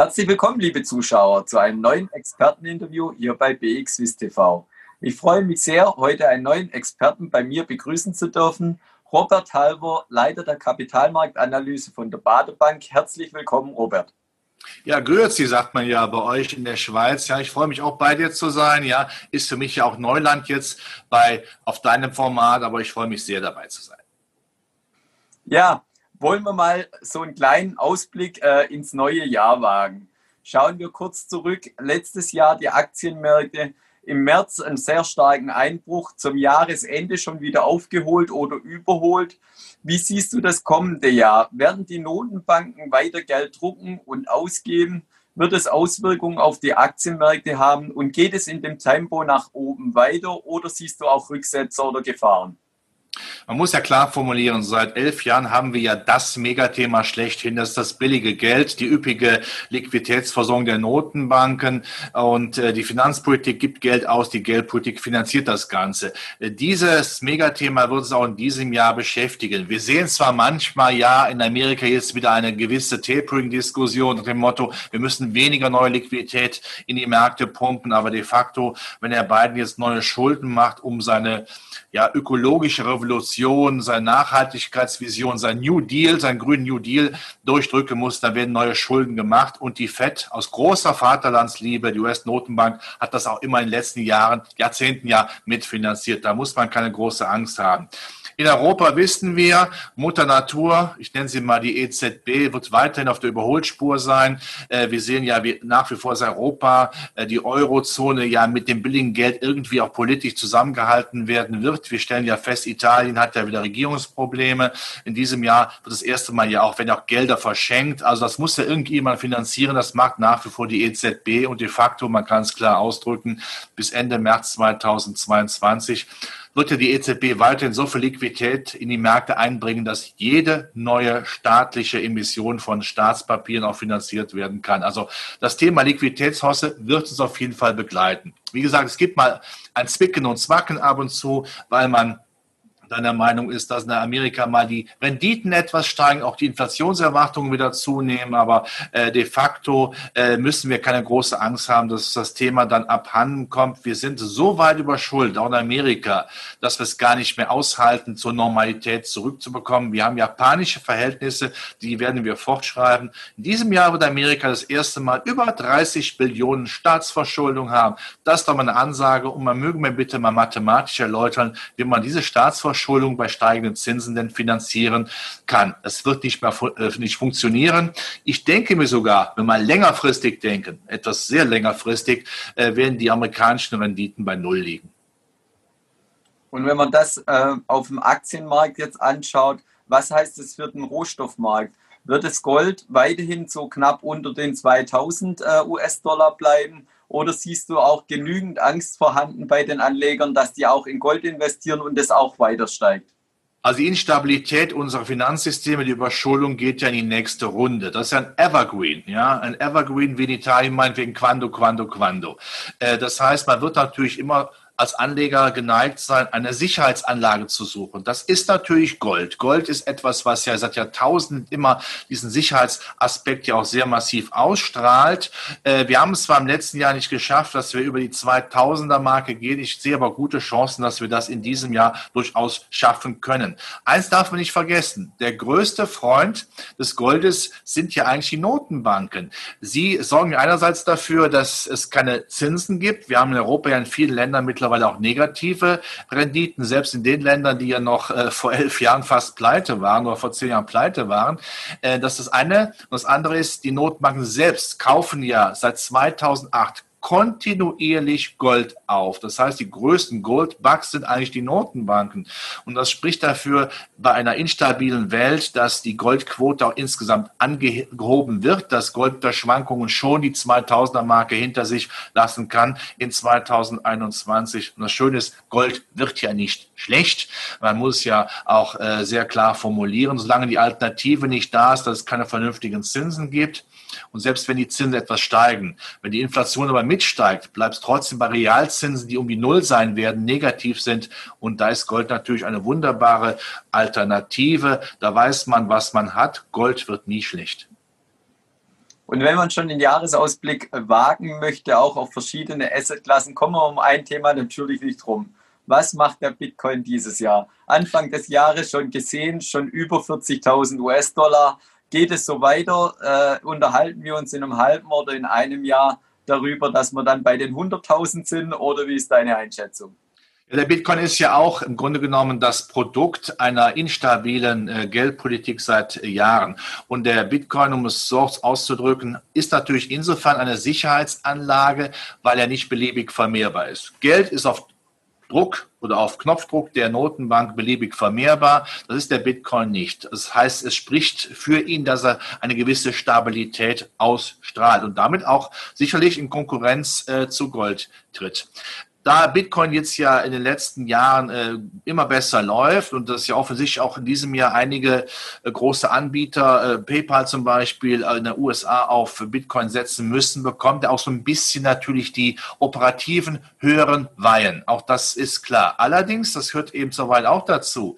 Herzlich willkommen, liebe Zuschauer, zu einem neuen Experteninterview hier bei BXWIS TV. Ich freue mich sehr, heute einen neuen Experten bei mir begrüßen zu dürfen. Robert Halver, Leiter der Kapitalmarktanalyse von der Badebank. Herzlich willkommen, Robert. Ja, grüezi, sagt man ja bei euch in der Schweiz. Ja, ich freue mich auch bei dir zu sein. Ja, ist für mich ja auch Neuland jetzt bei, auf deinem Format, aber ich freue mich sehr dabei zu sein. Ja, wollen wir mal so einen kleinen Ausblick äh, ins neue Jahr wagen. Schauen wir kurz zurück. Letztes Jahr die Aktienmärkte im März einen sehr starken Einbruch, zum Jahresende schon wieder aufgeholt oder überholt. Wie siehst du das kommende Jahr? Werden die Notenbanken weiter Geld drucken und ausgeben? Wird es Auswirkungen auf die Aktienmärkte haben? Und geht es in dem Tempo nach oben weiter oder siehst du auch Rücksetzer oder Gefahren? Man muss ja klar formulieren, seit elf Jahren haben wir ja das Megathema schlechthin, das ist das billige Geld, die üppige Liquiditätsversorgung der Notenbanken und äh, die Finanzpolitik gibt Geld aus, die Geldpolitik finanziert das Ganze. Äh, dieses Megathema wird es auch in diesem Jahr beschäftigen. Wir sehen zwar manchmal ja in Amerika jetzt wieder eine gewisse Tapering-Diskussion nach dem Motto, wir müssen weniger neue Liquidität in die Märkte pumpen, aber de facto, wenn er Biden jetzt neue Schulden macht, um seine ja, ökologische Revolution, seine Nachhaltigkeitsvision, sein New Deal, sein grünen New Deal durchdrücken muss, dann werden neue Schulden gemacht. Und die FED aus großer Vaterlandsliebe, die US-Notenbank, hat das auch immer in den letzten Jahren, Jahrzehnten ja mitfinanziert. Da muss man keine große Angst haben. In Europa wissen wir, Mutter Natur, ich nenne sie mal die EZB, wird weiterhin auf der Überholspur sein. Äh, wir sehen ja wie nach wie vor ist Europa, äh, die Eurozone ja mit dem billigen Geld irgendwie auch politisch zusammengehalten werden wird. Wir stellen ja fest, Italien hat ja wieder Regierungsprobleme. In diesem Jahr wird das erste Mal ja auch, wenn auch Gelder verschenkt. Also das muss ja irgendjemand finanzieren. Das macht nach wie vor die EZB und de facto, man kann es klar ausdrücken, bis Ende März 2022 wird die EZB weiterhin so viel Liquidität in die Märkte einbringen, dass jede neue staatliche Emission von Staatspapieren auch finanziert werden kann. Also das Thema Liquiditätshosse wird uns auf jeden Fall begleiten. Wie gesagt, es gibt mal ein Zwicken und Zwacken ab und zu, weil man deiner Meinung ist, dass in Amerika mal die Renditen etwas steigen, auch die Inflationserwartungen wieder zunehmen, aber äh, de facto äh, müssen wir keine große Angst haben, dass das Thema dann abhanden kommt. Wir sind so weit überschuldet, auch in Amerika, dass wir es gar nicht mehr aushalten, zur Normalität zurückzubekommen. Wir haben japanische Verhältnisse, die werden wir fortschreiben. In diesem Jahr wird Amerika das erste Mal über 30 Billionen Staatsverschuldung haben. Das ist doch mal eine Ansage und man möge mir bitte mal mathematisch erläutern, wie man diese Staatsverschuldung Verschuldung bei steigenden Zinsen denn finanzieren kann. Es wird nicht mehr äh, nicht funktionieren. Ich denke mir sogar, wenn wir längerfristig denken, etwas sehr längerfristig, äh, werden die amerikanischen Renditen bei Null liegen. Und wenn man das äh, auf dem Aktienmarkt jetzt anschaut, was heißt das für den Rohstoffmarkt? Wird das Gold weiterhin so knapp unter den 2000 äh, US-Dollar bleiben? Oder siehst du auch genügend Angst vorhanden bei den Anlegern, dass die auch in Gold investieren und es auch weiter steigt? Also die Instabilität unserer Finanzsysteme, die Überschuldung geht ja in die nächste Runde. Das ist ja ein Evergreen, ja, ein Evergreen wie in Italien meinetwegen Quando, Quando, Quando. Äh, das heißt, man wird natürlich immer als Anleger geneigt sein, eine Sicherheitsanlage zu suchen. Das ist natürlich Gold. Gold ist etwas, was ja seit Jahrtausenden immer diesen Sicherheitsaspekt ja auch sehr massiv ausstrahlt. Äh, wir haben es zwar im letzten Jahr nicht geschafft, dass wir über die 2000er Marke gehen. Ich sehe aber gute Chancen, dass wir das in diesem Jahr durchaus schaffen können. Eins darf man nicht vergessen. Der größte Freund des Goldes sind ja eigentlich die Notenbanken. Sie sorgen einerseits dafür, dass es keine Zinsen gibt. Wir haben in Europa ja in vielen Ländern mittlerweile mittlerweile auch negative Renditen, selbst in den Ländern, die ja noch äh, vor elf Jahren fast pleite waren oder vor zehn Jahren pleite waren. Äh, das ist das eine. Und das andere ist, die Notenbanken selbst kaufen ja seit 2008 kontinuierlich Gold auf. Das heißt, die größten Goldbugs sind eigentlich die Notenbanken. Und das spricht dafür bei einer instabilen Welt, dass die Goldquote auch insgesamt angehoben wird, dass Gold unter Schwankungen schon die 2000er Marke hinter sich lassen kann in 2021. Und das Schöne ist, Gold wird ja nicht schlecht. Man muss ja auch äh, sehr klar formulieren, solange die Alternative nicht da ist, dass es keine vernünftigen Zinsen gibt, und selbst wenn die Zinsen etwas steigen, wenn die Inflation aber mitsteigt, bleibt es trotzdem bei Realzinsen, die um die Null sein werden, negativ sind. Und da ist Gold natürlich eine wunderbare Alternative. Da weiß man, was man hat. Gold wird nie schlecht. Und wenn man schon den Jahresausblick wagen möchte, auch auf verschiedene Assetklassen, kommen wir um ein Thema natürlich nicht rum. Was macht der Bitcoin dieses Jahr? Anfang des Jahres schon gesehen, schon über 40.000 US-Dollar. Geht es so weiter? Äh, unterhalten wir uns in einem halben oder in einem Jahr darüber, dass wir dann bei den 100.000 sind? Oder wie ist deine Einschätzung? Der Bitcoin ist ja auch im Grunde genommen das Produkt einer instabilen äh, Geldpolitik seit Jahren. Und der Bitcoin, um es so auszudrücken, ist natürlich insofern eine Sicherheitsanlage, weil er nicht beliebig vermehrbar ist. Geld ist auf Druck oder auf Knopfdruck der Notenbank beliebig vermehrbar. Das ist der Bitcoin nicht. Das heißt, es spricht für ihn, dass er eine gewisse Stabilität ausstrahlt und damit auch sicherlich in Konkurrenz äh, zu Gold tritt da Bitcoin jetzt ja in den letzten Jahren äh, immer besser läuft und das ja offensichtlich auch in diesem Jahr einige äh, große Anbieter, äh, PayPal zum Beispiel, äh, in den USA auf Bitcoin setzen müssen, bekommt er auch so ein bisschen natürlich die operativen höheren Weihen. Auch das ist klar. Allerdings, das gehört eben soweit auch dazu,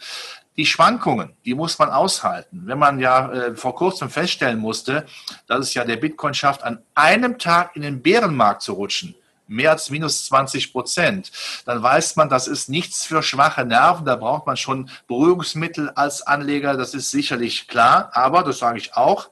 die Schwankungen, die muss man aushalten. Wenn man ja äh, vor kurzem feststellen musste, dass es ja der Bitcoin schafft, an einem Tag in den Bärenmarkt zu rutschen, mehr als minus 20 Prozent, dann weiß man, das ist nichts für schwache Nerven. Da braucht man schon Beruhigungsmittel als Anleger. Das ist sicherlich klar. Aber, das sage ich auch,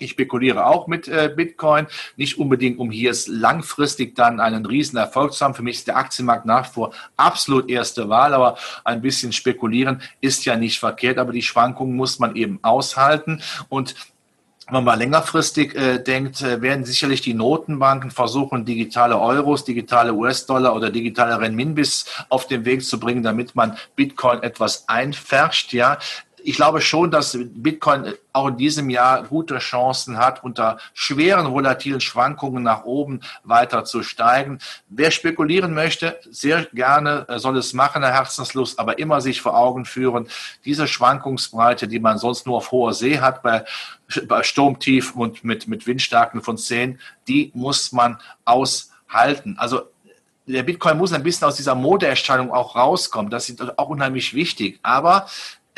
ich spekuliere auch mit äh, Bitcoin, nicht unbedingt, um hier langfristig dann einen riesen Erfolg zu haben. Für mich ist der Aktienmarkt nach wie vor absolut erste Wahl, aber ein bisschen spekulieren ist ja nicht verkehrt, aber die Schwankungen muss man eben aushalten und man mal längerfristig äh, denkt, äh, werden sicherlich die Notenbanken versuchen, digitale Euros, digitale US-Dollar oder digitale Renminbis auf den Weg zu bringen, damit man Bitcoin etwas einfärscht. Ja, ich glaube schon, dass Bitcoin auch in diesem Jahr gute Chancen hat, unter schweren volatilen Schwankungen nach oben weiter zu steigen. Wer spekulieren möchte, sehr gerne soll es machen, Herr Herzenslust, aber immer sich vor Augen führen, diese Schwankungsbreite, die man sonst nur auf hoher See hat, bei, bei Sturmtief und mit, mit Windstärken von 10, die muss man aushalten. Also der Bitcoin muss ein bisschen aus dieser Modeerscheinung auch rauskommen. Das ist auch unheimlich wichtig. Aber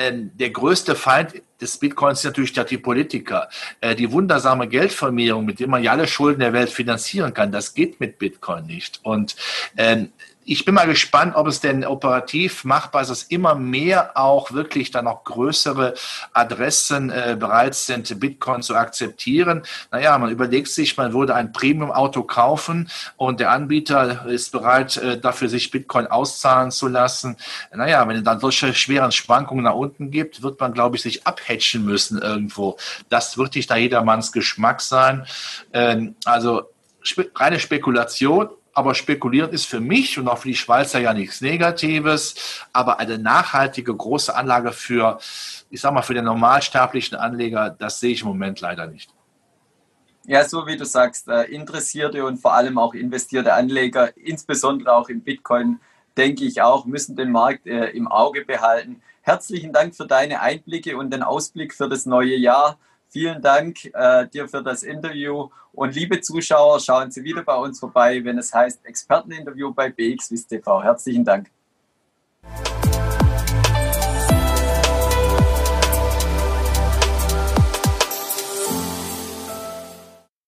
der größte Feind des Bitcoins ist natürlich die Politiker. Äh, die wundersame Geldvermehrung, mit der man ja alle Schulden der Welt finanzieren kann, das geht mit Bitcoin nicht. Und ähm, ich bin mal gespannt, ob es denn operativ machbar ist, dass immer mehr auch wirklich dann auch größere Adressen äh, bereit sind, Bitcoin zu akzeptieren. Naja, man überlegt sich, man würde ein Premium-Auto kaufen und der Anbieter ist bereit, äh, dafür sich Bitcoin auszahlen zu lassen. Naja, wenn es dann solche schweren Schwankungen nach unten gibt, wird man, glaube ich, sich abhatchen müssen irgendwo. Das wird nicht nach jedermanns Geschmack sein. Ähm, also reine Spekulation aber spekulieren ist für mich und auch für die Schweizer ja nichts Negatives, aber eine nachhaltige große Anlage für, ich sag mal, für den normalsterblichen Anleger, das sehe ich im Moment leider nicht. Ja, so wie du sagst, äh, interessierte und vor allem auch investierte Anleger, insbesondere auch im Bitcoin, denke ich auch, müssen den Markt äh, im Auge behalten. Herzlichen Dank für deine Einblicke und den Ausblick für das neue Jahr. Vielen Dank äh, dir für das Interview und liebe Zuschauer, schauen Sie wieder bei uns vorbei, wenn es heißt Experteninterview bei BXWIS TV. Herzlichen Dank.